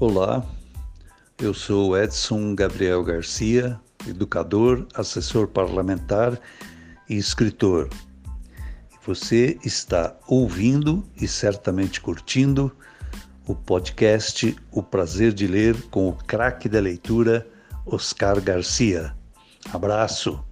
Olá, eu sou Edson Gabriel Garcia, educador, assessor parlamentar e escritor. Você está ouvindo e certamente curtindo o podcast O Prazer de Ler com o craque da leitura, Oscar Garcia. Abraço!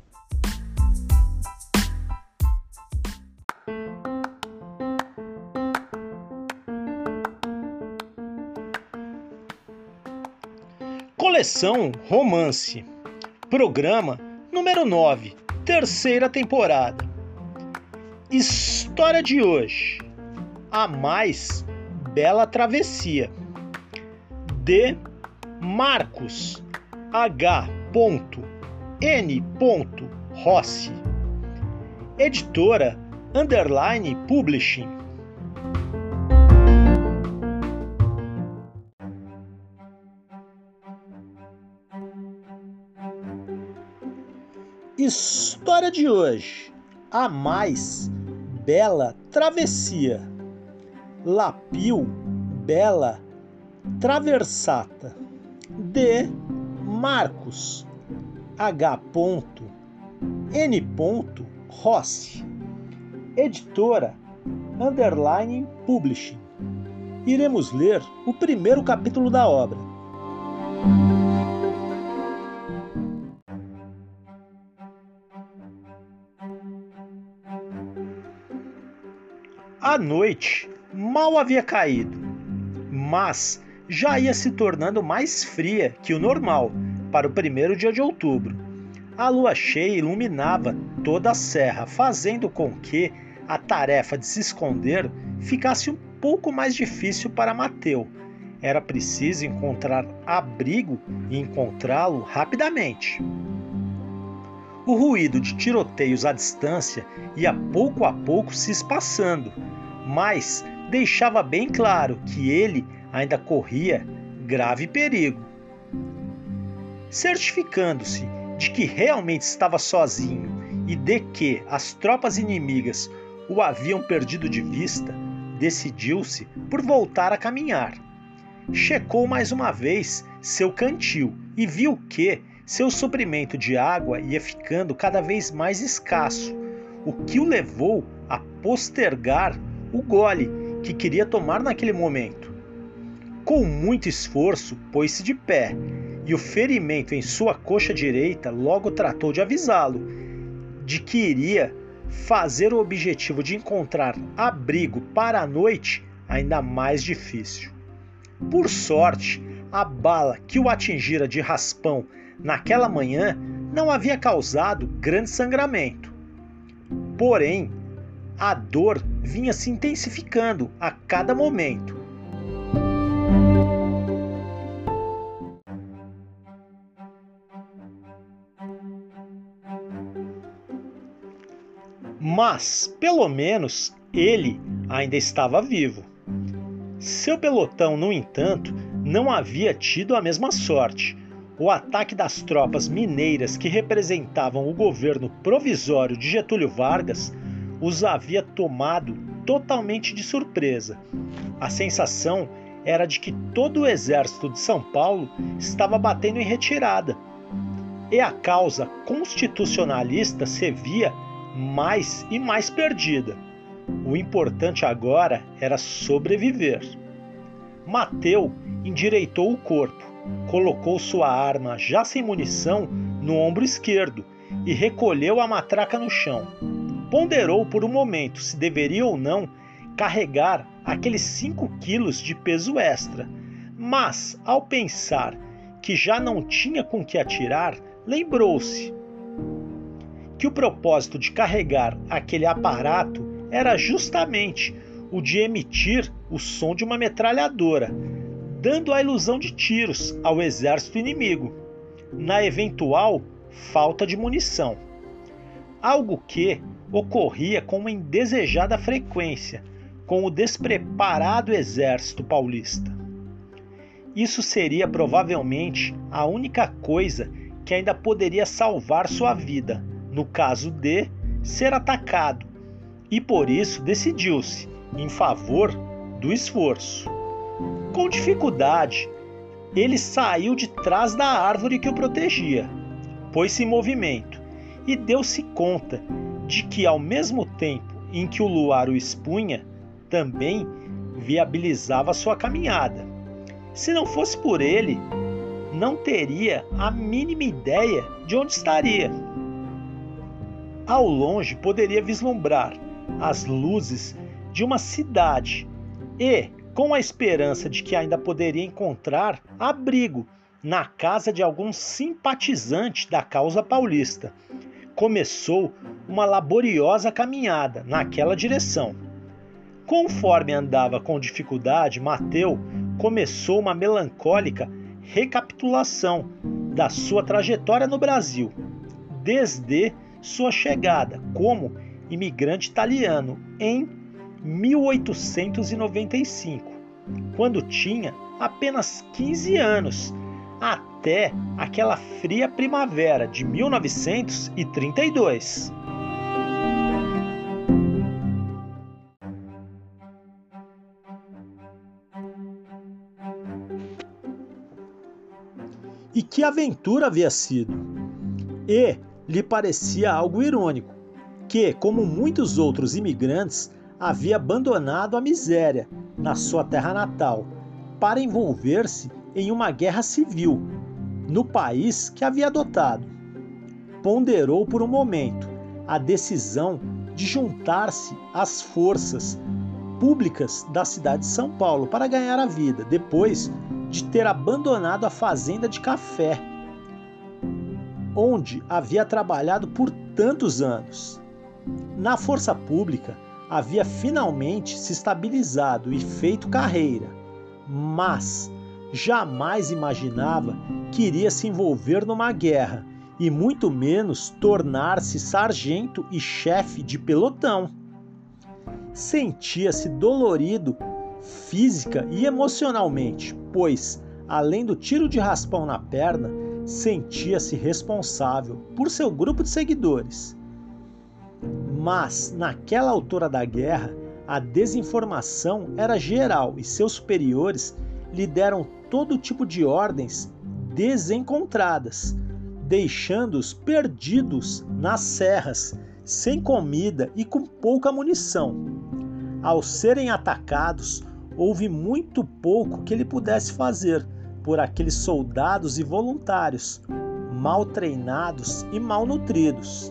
Coleção Romance, programa número 9, terceira temporada. História de hoje: A Mais Bela Travessia, de Marcos H. N. Rossi, editora Underline Publishing. História de hoje: A mais bela travessia. Lapio bela traversata. De Marcos H. N. Rossi. Editora Underline Publishing. Iremos ler o primeiro capítulo da obra. Noite mal havia caído, mas já ia se tornando mais fria que o normal para o primeiro dia de outubro. A lua cheia iluminava toda a serra, fazendo com que a tarefa de se esconder ficasse um pouco mais difícil para Mateu. Era preciso encontrar abrigo e encontrá-lo rapidamente. O ruído de tiroteios à distância ia pouco a pouco se espaçando mas deixava bem claro que ele ainda corria grave perigo. Certificando-se de que realmente estava sozinho e de que as tropas inimigas o haviam perdido de vista, decidiu-se por voltar a caminhar. Checou mais uma vez seu cantil e viu que seu suprimento de água ia ficando cada vez mais escasso, o que o levou a postergar o gole que queria tomar naquele momento. Com muito esforço, pôs-se de pé e o ferimento em sua coxa direita logo tratou de avisá-lo de que iria fazer o objetivo de encontrar abrigo para a noite ainda mais difícil. Por sorte, a bala que o atingira de raspão naquela manhã não havia causado grande sangramento. Porém, a dor vinha se intensificando a cada momento. Mas, pelo menos, ele ainda estava vivo. Seu pelotão, no entanto, não havia tido a mesma sorte. O ataque das tropas mineiras que representavam o governo provisório de Getúlio Vargas os havia tomado totalmente de surpresa. A sensação era de que todo o exército de São Paulo estava batendo em retirada. E a causa constitucionalista se via mais e mais perdida. O importante agora era sobreviver. Mateu endireitou o corpo, colocou sua arma já sem munição no ombro esquerdo e recolheu a matraca no chão. Ponderou por um momento se deveria ou não carregar aqueles 5 quilos de peso extra, mas ao pensar que já não tinha com que atirar, lembrou-se que o propósito de carregar aquele aparato era justamente o de emitir o som de uma metralhadora, dando a ilusão de tiros ao exército inimigo, na eventual falta de munição. Algo que ocorria com uma indesejada frequência com o despreparado exército paulista. Isso seria provavelmente a única coisa que ainda poderia salvar sua vida, no caso de ser atacado, e por isso decidiu-se em favor do esforço. Com dificuldade, ele saiu de trás da árvore que o protegia, pôs-se em movimento e deu-se conta de que, ao mesmo tempo em que o luar o expunha, também viabilizava sua caminhada. Se não fosse por ele, não teria a mínima ideia de onde estaria. Ao longe poderia vislumbrar as luzes de uma cidade e, com a esperança de que ainda poderia encontrar abrigo na casa de algum simpatizante da causa paulista, começou uma laboriosa caminhada naquela direção. Conforme andava com dificuldade, Mateu começou uma melancólica recapitulação da sua trajetória no Brasil, desde sua chegada como imigrante italiano em 1895, quando tinha apenas 15 anos, até aquela fria primavera de 1932. E que aventura havia sido! E lhe parecia algo irônico que, como muitos outros imigrantes, havia abandonado a miséria na sua terra natal para envolver-se em uma guerra civil no país que havia adotado. Ponderou por um momento a decisão de juntar-se às forças públicas da cidade de São Paulo para ganhar a vida, depois de ter abandonado a fazenda de café, onde havia trabalhado por tantos anos. Na força pública, havia finalmente se estabilizado e feito carreira, mas jamais imaginava que iria se envolver numa guerra e muito menos tornar-se sargento e chefe de pelotão. Sentia-se dolorido física e emocionalmente, pois, além do tiro de raspão na perna, sentia-se responsável por seu grupo de seguidores. Mas, naquela altura da guerra, a desinformação era geral e seus superiores lhe deram todo tipo de ordens desencontradas, deixando-os perdidos nas serras, sem comida e com pouca munição. Ao serem atacados, houve muito pouco que ele pudesse fazer por aqueles soldados e voluntários, mal treinados e mal nutridos.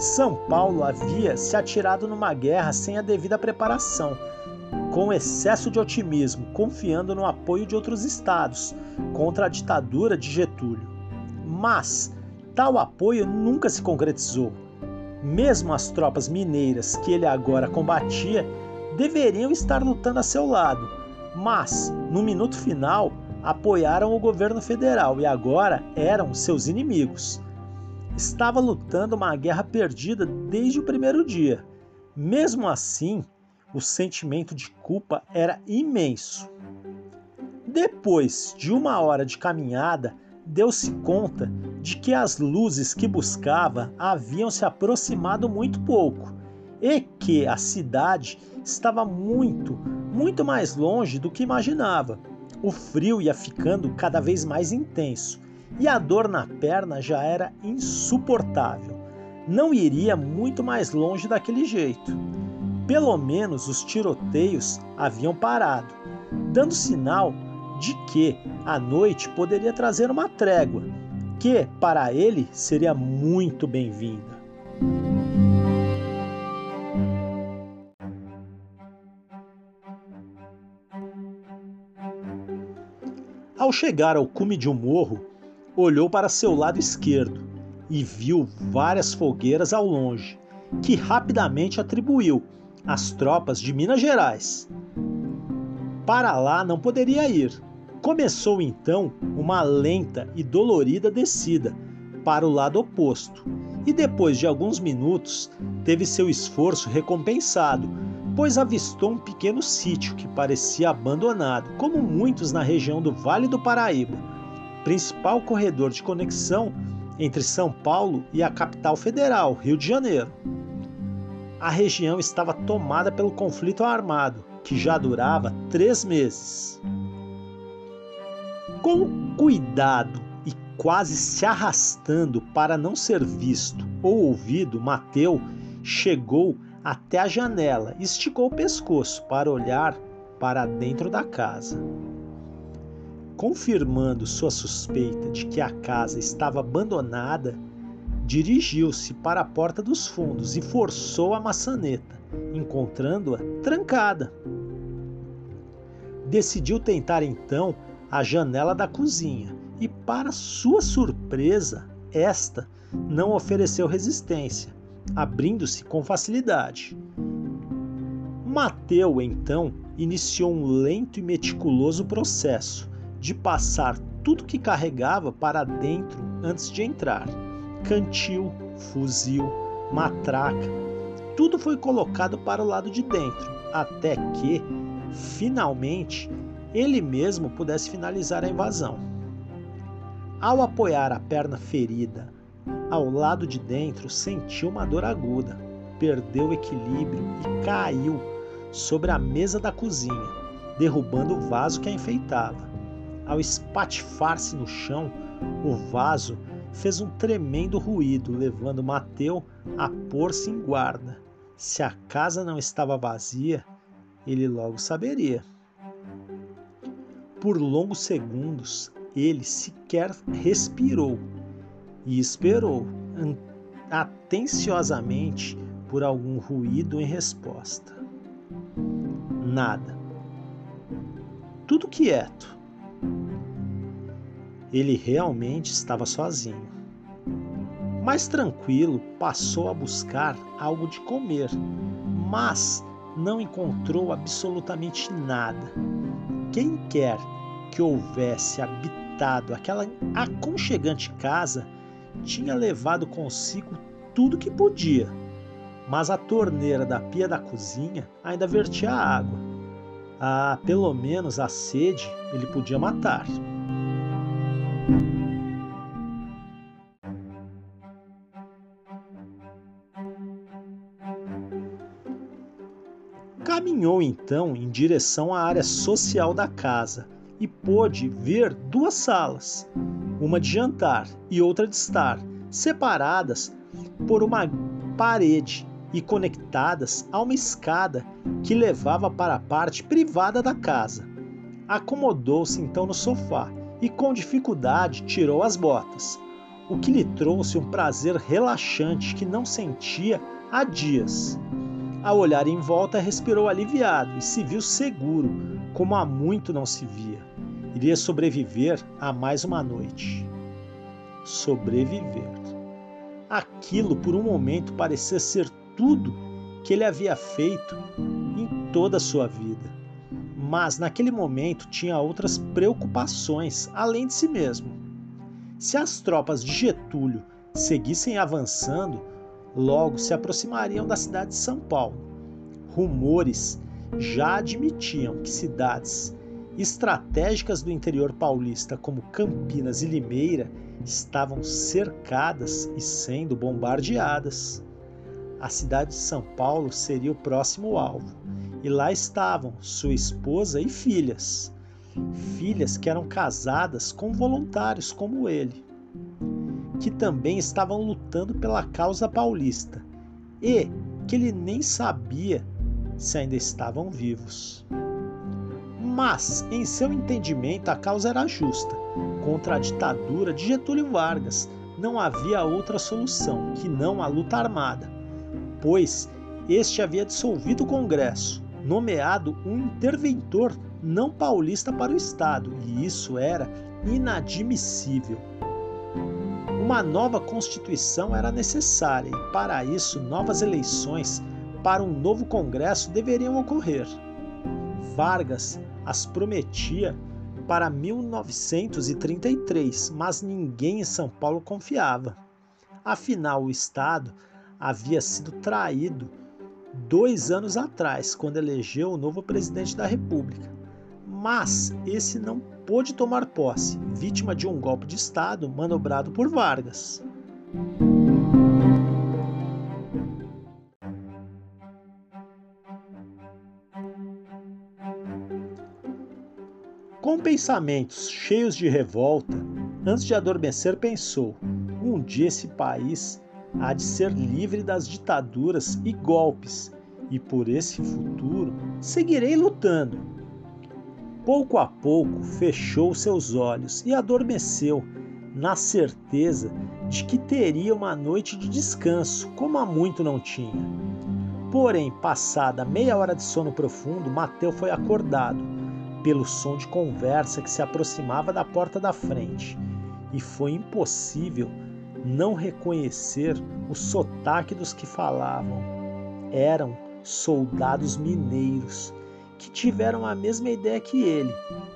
São Paulo havia se atirado numa guerra sem a devida preparação, com excesso de otimismo, confiando no apoio de outros estados contra a ditadura de Getúlio. Mas tal apoio nunca se concretizou. Mesmo as tropas mineiras que ele agora combatia deveriam estar lutando a seu lado, mas no minuto final apoiaram o governo federal e agora eram seus inimigos. Estava lutando uma guerra perdida desde o primeiro dia. Mesmo assim, o sentimento de culpa era imenso. Depois de uma hora de caminhada, deu-se conta de que as luzes que buscava haviam se aproximado muito pouco e que a cidade estava muito, muito mais longe do que imaginava. O frio ia ficando cada vez mais intenso e a dor na perna já era insuportável. não iria muito mais longe daquele jeito. Pelo menos os tiroteios haviam parado, dando sinal de que a noite poderia trazer uma trégua, que para ele seria muito bem-vinda. Ao chegar ao cume de um morro, olhou para seu lado esquerdo e viu várias fogueiras ao longe, que rapidamente atribuiu às tropas de Minas Gerais. Para lá não poderia ir. Começou então uma lenta e dolorida descida para o lado oposto, e depois de alguns minutos teve seu esforço recompensado, pois avistou um pequeno sítio que parecia abandonado, como muitos na região do Vale do Paraíba, principal corredor de conexão entre São Paulo e a capital federal, Rio de Janeiro. A região estava tomada pelo conflito armado, que já durava três meses. Com cuidado e quase se arrastando para não ser visto ou ouvido, Mateu chegou até a janela e esticou o pescoço para olhar para dentro da casa. Confirmando sua suspeita de que a casa estava abandonada, dirigiu-se para a porta dos fundos e forçou a maçaneta, encontrando-a trancada. Decidiu tentar então a janela da cozinha e, para sua surpresa, esta não ofereceu resistência, abrindo-se com facilidade. Mateu então iniciou um lento e meticuloso processo de passar tudo que carregava para dentro antes de entrar. Cantil, fuzil, matraca, tudo foi colocado para o lado de dentro, até que, finalmente, ele mesmo pudesse finalizar a invasão. Ao apoiar a perna ferida ao lado de dentro, sentiu uma dor aguda, perdeu o equilíbrio e caiu sobre a mesa da cozinha, derrubando o vaso que a enfeitava. Ao espatifar-se no chão, o vaso fez um tremendo ruído, levando Mateu a pôr-se em guarda. Se a casa não estava vazia, ele logo saberia. Por longos segundos, ele sequer respirou e esperou atenciosamente por algum ruído em resposta. Nada. Tudo quieto. Ele realmente estava sozinho. Mais tranquilo, passou a buscar algo de comer, mas não encontrou absolutamente nada. Quem quer que houvesse habitado aquela aconchegante casa tinha levado consigo tudo que podia, mas a torneira da pia da cozinha ainda vertia água. Ah, pelo menos a sede ele podia matar. Caminhou então em direção à área social da casa e pôde ver duas salas, uma de jantar e outra de estar, separadas por uma parede e conectadas a uma escada que levava para a parte privada da casa. Acomodou-se então no sofá e com dificuldade tirou as botas, o que lhe trouxe um prazer relaxante que não sentia há dias. Ao olhar em volta, respirou aliviado e se viu seguro, como há muito não se via. Iria sobreviver a mais uma noite. Sobreviver. Aquilo por um momento parecia ser tudo que ele havia feito em toda a sua vida mas naquele momento tinha outras preocupações além de si mesmo. Se as tropas de Getúlio seguissem avançando, logo se aproximariam da cidade de São Paulo. Rumores já admitiam que cidades estratégicas do interior paulista, como Campinas e Limeira, estavam cercadas e sendo bombardeadas. A cidade de São Paulo seria o próximo alvo e lá estavam sua esposa e filhas. Filhas que eram casadas com voluntários como ele. que também estavam lutando pela causa paulista e que ele nem sabia se ainda estavam vivos. Mas, em seu entendimento, a causa era justa. Contra a ditadura de Getúlio Vargas, não havia outra solução que não a luta armada, pois este havia dissolvido o Congresso, nomeado um interventor não paulista para o Estado, e isso era inadmissível. Uma nova Constituição era necessária e, para isso, novas eleições para um novo Congresso deveriam ocorrer. Vargas as prometia para 1933, mas ninguém em São Paulo confiava. Afinal, o Estado havia sido traído dois anos atrás, quando elegeu o novo presidente da República. Mas esse não pôde tomar posse, vítima de um golpe de Estado manobrado por Vargas. Com pensamentos cheios de revolta, antes de adormecer, pensou: um dia esse país há de ser livre das ditaduras e golpes, e por esse futuro seguirei lutando. Pouco a pouco fechou seus olhos e adormeceu, na certeza de que teria uma noite de descanso, como há muito não tinha. Porém, passada meia hora de sono profundo, Mateu foi acordado pelo som de conversa que se aproximava da porta da frente, e foi impossível não reconhecer o sotaque dos que falavam. Eram soldados mineiros que tiveram a mesma ideia que ele,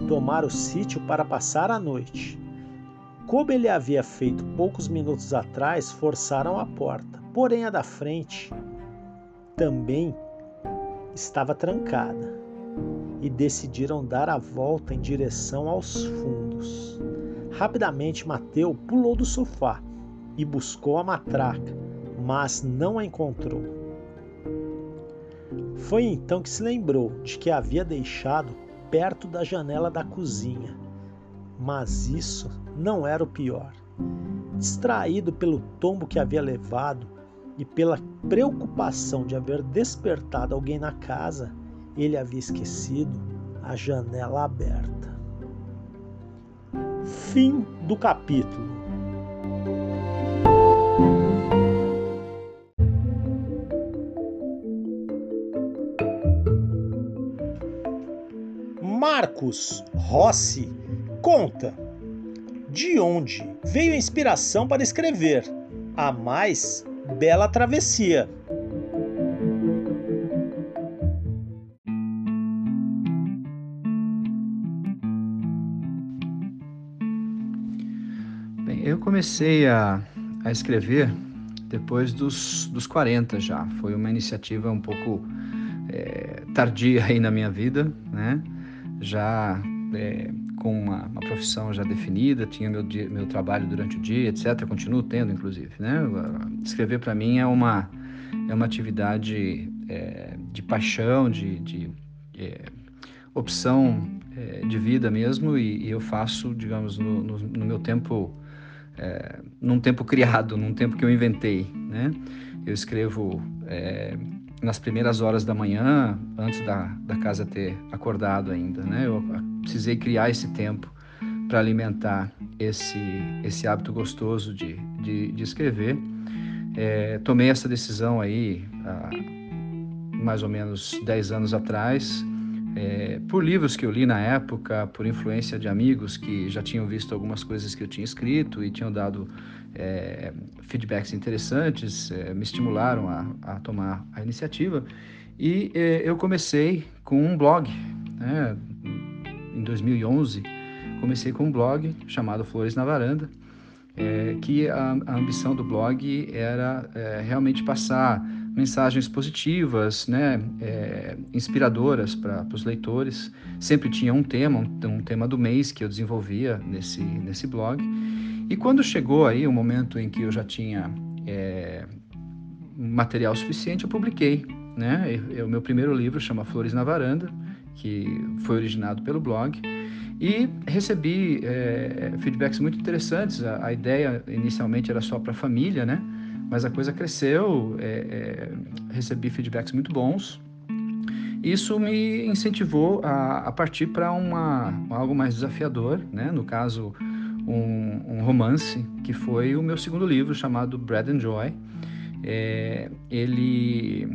tomar o sítio para passar a noite. Como ele havia feito poucos minutos atrás, forçaram a porta, porém a da frente também estava trancada e decidiram dar a volta em direção aos fundos. Rapidamente, Mateu pulou do sofá e buscou a matraca, mas não a encontrou. Foi então que se lembrou de que havia deixado perto da janela da cozinha. Mas isso não era o pior. Distraído pelo tombo que havia levado e pela preocupação de haver despertado alguém na casa, ele havia esquecido a janela aberta. Fim do capítulo. Marcos Rossi conta de onde veio a inspiração para escrever a mais bela travessia. comecei a, a escrever depois dos, dos 40 já. Foi uma iniciativa um pouco é, tardia aí na minha vida, né? Já é, com uma, uma, profissão já definida, tinha meu, dia, meu trabalho durante o dia, etc. Continuo tendo, inclusive, né? Escrever para mim é uma, é uma atividade é, de paixão, de, de é, opção é, de vida mesmo e, e, eu faço, digamos, no, no, no meu tempo é, num tempo criado, num tempo que eu inventei, né? Eu escrevo é, nas primeiras horas da manhã, antes da, da casa ter acordado ainda, né? Eu precisei criar esse tempo para alimentar esse, esse hábito gostoso de, de, de escrever. É, tomei essa decisão aí há mais ou menos 10 anos atrás, é, por livros que eu li na época, por influência de amigos que já tinham visto algumas coisas que eu tinha escrito e tinham dado é, feedbacks interessantes, é, me estimularam a, a, tomar a iniciativa. E é, eu comecei com um blog, né? em 2011, comecei com um blog chamado Flores na Varanda, é, que a, a, ambição do blog era é, realmente passar mensagens positivas, né, é, inspiradoras para os leitores. Sempre tinha um tema, um, um, tema do mês que eu desenvolvia nesse, nesse blog. E quando chegou aí o momento em que eu já tinha é, material suficiente, eu publiquei. Né? O meu primeiro livro chama Flores na Varanda, que foi originado pelo blog. E recebi é, feedbacks muito interessantes. A, a, ideia inicialmente era só para a família, né? Mas a coisa cresceu, é, é, recebi feedbacks muito bons. Isso me incentivou a, a partir para algo mais desafiador, né? No caso, um, um, romance que foi o meu segundo livro chamado Bread and Joy. É, ele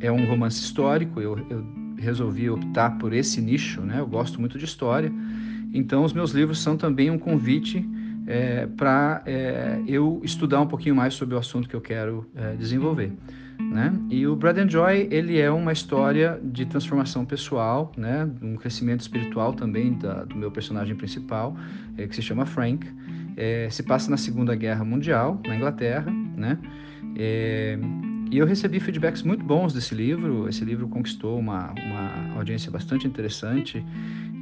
é um romance histórico. Eu, eu resolvi optar por esse nicho, né? Eu gosto muito de história. Então, os meus livros são também um convite é, para é, eu estudar um pouquinho mais sobre o assunto que eu quero é, desenvolver. Né? E o Bread and Joy ele é uma história de transformação pessoal, né? um crescimento espiritual também da, do meu personagem principal, é, que se chama Frank. É, se passa na Segunda Guerra Mundial, na Inglaterra, né? E eu recebi feedbacks muito bons desse livro. Esse livro conquistou uma, uma audiência bastante interessante.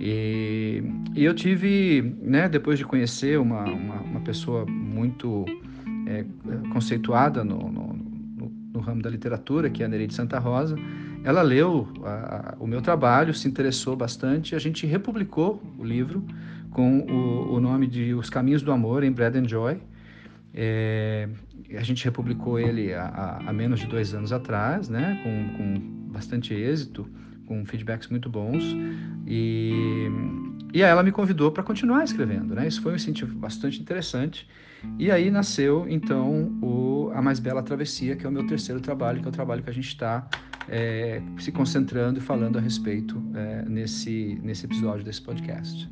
E, e eu tive, né, depois de conhecer uma, uma, uma pessoa muito é, conceituada no, no, no, no, ramo da literatura, que é a Nereide Santa Rosa, ela leu a, a, o meu trabalho, se interessou bastante. A gente republicou o livro com o, o nome de Os Caminhos do Amor em Bread and Joy. É, a gente republicou ele há, menos de dois anos atrás, né, com, com bastante êxito, com feedbacks muito bons. E, e aí ela me convidou para continuar escrevendo, né? Isso foi um incentivo bastante interessante. E aí nasceu, então, o A Mais Bela Travessia, que é o meu terceiro trabalho, que é o trabalho que a gente está é, se concentrando e falando a respeito é, nesse, nesse episódio desse podcast.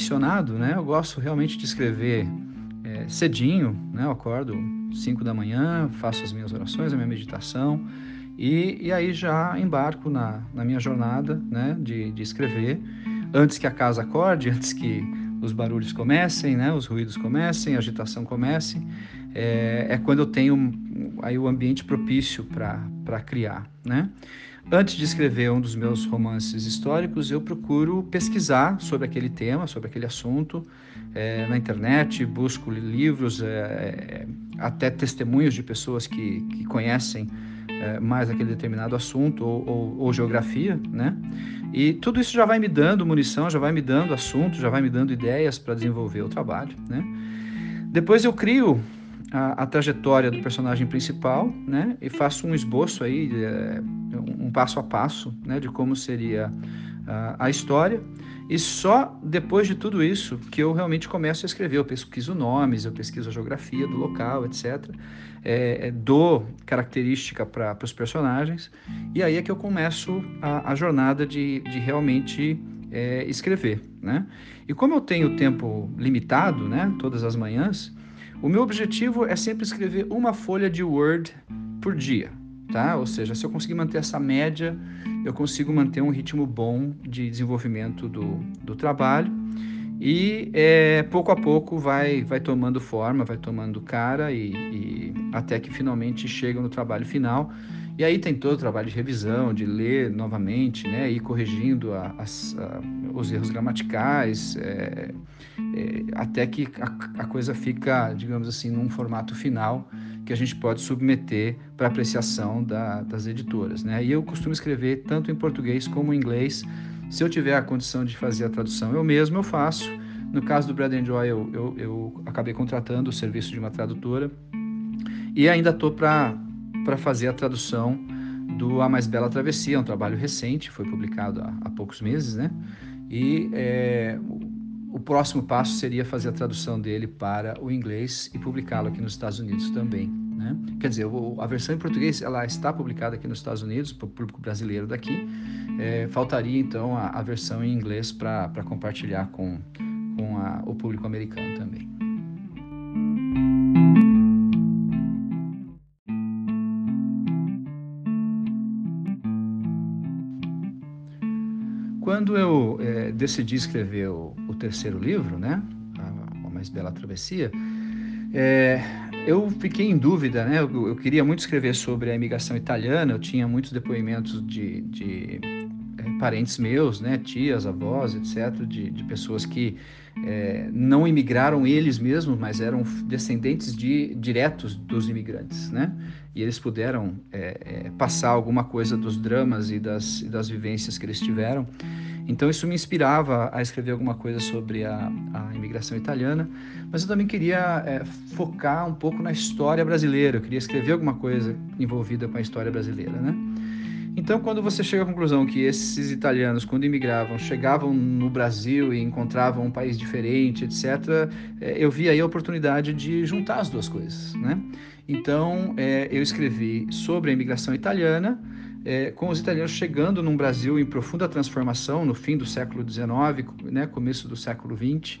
Mencionado, né, eu gosto realmente de escrever é, cedinho, né, eu acordo 5 da manhã, faço as minhas orações, a minha meditação e, e aí já embarco na, na minha jornada né, de, de escrever. Antes que a casa acorde, antes que os barulhos comecem, né, os ruídos comecem, a agitação comece, é, é quando eu tenho aí o ambiente propício para criar, né? Antes de escrever um dos meus romances históricos, eu procuro pesquisar sobre aquele tema, sobre aquele assunto é, na internet, busco livros, é, até testemunhos de pessoas que, que conhecem é, mais aquele determinado assunto ou, ou, ou, geografia, né? E tudo isso já vai me dando munição, já vai me dando assunto, já vai me dando ideias para desenvolver o trabalho, né? Depois eu crio a, a, trajetória do personagem principal, né? E faço um esboço aí, é, um passo a passo, né? De como seria a, a, história. E só depois de tudo isso que eu realmente começo a escrever. Eu pesquiso nomes, eu pesquiso a geografia do local, etc. É, é, dou característica para os personagens. E aí é que eu começo a, a jornada de, de realmente é, escrever, né? E como eu tenho tempo limitado, né? Todas as manhãs o meu objetivo é sempre escrever uma folha de Word por dia, tá? Ou seja, se eu conseguir manter essa média, eu consigo manter um ritmo bom de desenvolvimento do, do trabalho e é, pouco a pouco vai, vai tomando forma, vai tomando cara e, e até que finalmente chega no trabalho final. E aí tem todo o trabalho de revisão, de ler novamente, né, ir corrigindo a, a, os erros gramaticais, é, é, até que a, coisa fica, digamos assim, num formato final que a gente pode submeter para apreciação da, das editoras. Né? E eu costumo escrever tanto em português como em inglês. Se eu tiver a condição de fazer a tradução eu mesmo, eu faço. No caso do Brad Joy, eu, eu, eu acabei contratando o serviço de uma tradutora e ainda estou para para fazer a tradução do A Mais Bela Travessia, um trabalho recente, foi publicado há, há poucos meses, né? E é, o próximo passo seria fazer a tradução dele para o inglês e publicá-lo aqui nos Estados Unidos também. Né? Quer dizer, a versão em português ela está publicada aqui nos Estados Unidos para o público brasileiro daqui. É, faltaria então a, a, versão em inglês para compartilhar com, com a, o público americano também. Decidi escrever o, o, terceiro livro, né, a, a Mais Bela Travessia, é, eu fiquei em dúvida, né? Eu, eu, queria muito escrever sobre a imigração italiana. Eu tinha muitos depoimentos de, de é, parentes meus, né, tias, avós, etc., de, de pessoas que é, não imigraram eles mesmos, mas eram descendentes de, diretos dos imigrantes, né? E eles puderam é, é, passar alguma coisa dos dramas e das, e das vivências que eles tiveram. Então isso me inspirava a escrever alguma coisa sobre a, a imigração italiana, mas eu também queria é, focar um pouco na história brasileira. Eu queria escrever alguma coisa envolvida com a história brasileira, né? Então, quando você chega à conclusão que esses italianos, quando imigravam, chegavam no Brasil e encontravam um país diferente, etc., é, eu vi aí a oportunidade de juntar as duas coisas, né? Então, é, eu escrevi sobre a imigração italiana, é, com os italianos chegando num Brasil em profunda transformação no fim do século XIX, né, começo do século XX,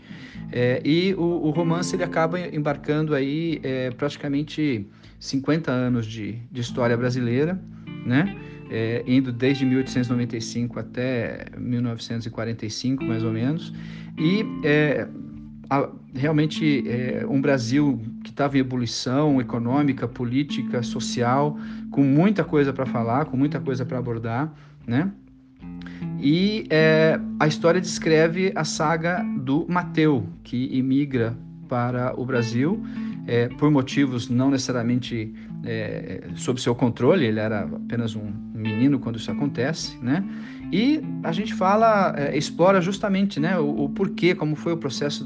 é, e o, o, romance ele acaba embarcando aí é, praticamente 50 anos de, de história brasileira, né? é, indo desde 1895 até 1945, mais ou menos, e é, a, realmente é, um Brasil que estava em ebulição econômica, política, social, com muita coisa para falar, com muita coisa para abordar, né? E é, a história descreve a saga do Mateu, que imigra para o Brasil é, por motivos não necessariamente é, sob seu controle, ele era apenas um menino quando isso acontece, né? E a gente fala, é, explora justamente né, o, o, porquê, como foi o processo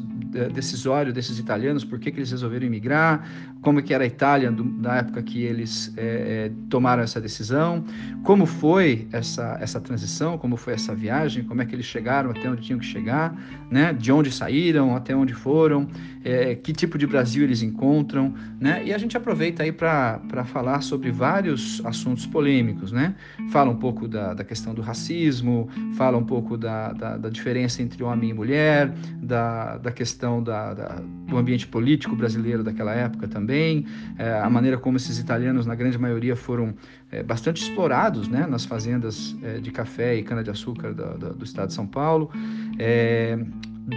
decisório desses italianos, por que, eles resolveram emigrar, como que era a Itália do, da época que eles é, é, tomaram essa decisão, como foi essa, essa transição, como foi essa viagem, como é que eles chegaram até onde tinham que chegar, né, de onde saíram, até onde foram, é, que tipo de Brasil eles encontram, né, e a gente aproveita aí para falar sobre vários assuntos polêmicos, né, fala um pouco da, da questão do racismo, fala um pouco da, da, da diferença entre homem e mulher, da, da questão questão da, da, do ambiente político brasileiro daquela época também, é, a maneira como esses italianos, na grande maioria, foram é, bastante explorados né, nas fazendas é, de café e cana-de-açúcar do, do, estado de São Paulo, é,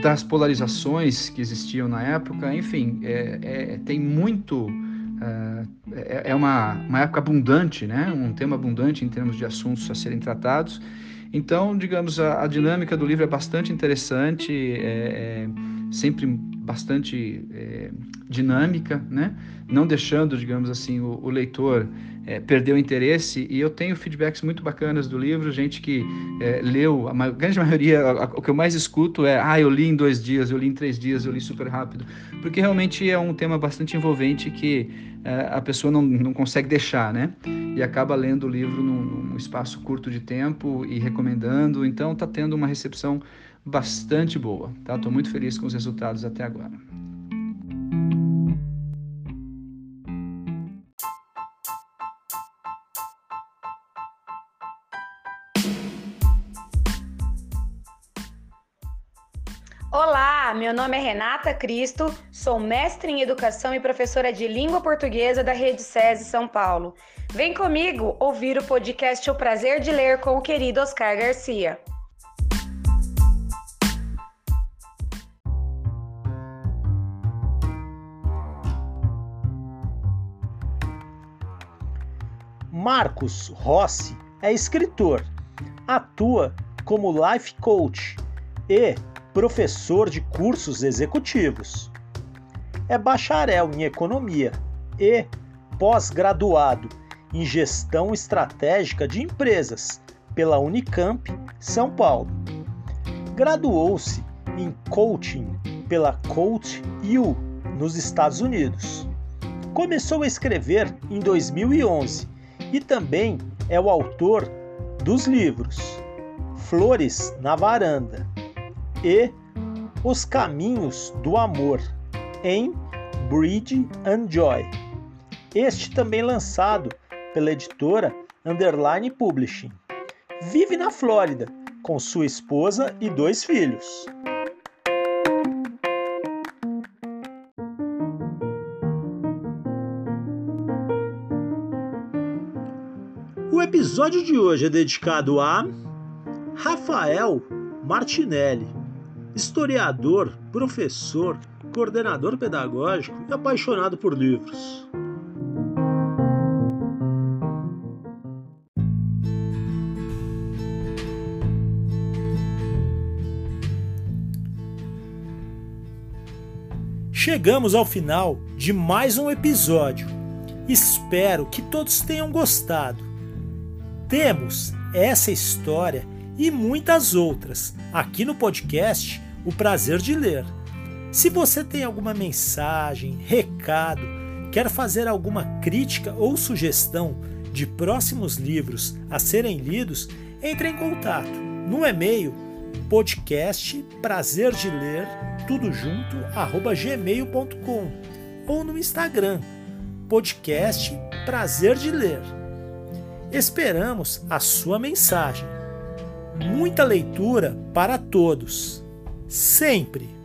das polarizações que existiam na época, enfim, é, é, tem muito. É, uma, uma época abundante, né? um tema abundante em termos de assuntos a serem tratados. Então, digamos, a, a dinâmica do livro é bastante interessante. É, é, sempre bastante é, dinâmica, né? não deixando, digamos assim, o, o leitor é, perder o interesse. E eu tenho feedbacks muito bacanas do livro, gente que é, leu, a grande maioria, a, a, o que eu mais escuto é: ah, eu li em dois dias, eu li em três dias, eu li super rápido, porque realmente é um tema bastante envolvente que é, a pessoa não, não consegue deixar, né? E acaba lendo o livro num, num espaço curto de tempo e recomendando, então está tendo uma recepção bastante boa, tá? Estou muito feliz com os resultados até agora. Meu nome é Renata Cristo, sou mestre em educação e professora de língua portuguesa da Rede SESI São Paulo. Vem comigo ouvir o podcast O Prazer de Ler com o querido Oscar Garcia. Marcos Rossi é escritor, atua como life coach e professor de cursos executivos. É bacharel em economia e pós-graduado em gestão estratégica de empresas pela Unicamp, São Paulo. Graduou-se em coaching pela Coach U nos Estados Unidos. Começou a escrever em 2011 e também é o autor dos livros Flores na Varanda e Os Caminhos do Amor em Bridge and Joy. Este também lançado pela editora Underline Publishing. Vive na Flórida com sua esposa e dois filhos. O episódio de hoje é dedicado a Rafael Martinelli, historiador, professor, coordenador pedagógico e apaixonado por livros. Chegamos ao final de mais um episódio. Espero que todos tenham gostado. Temos essa história e muitas outras aqui no podcast o Prazer de Ler. Se você tem alguma mensagem, recado, quer fazer alguma crítica ou sugestão de próximos livros a serem lidos, entre em contato no e-mail podcast prazer de ler tudo junto gmail.com ou no Instagram podcast prazer de ler. Esperamos a sua mensagem. Muita leitura para todos, sempre!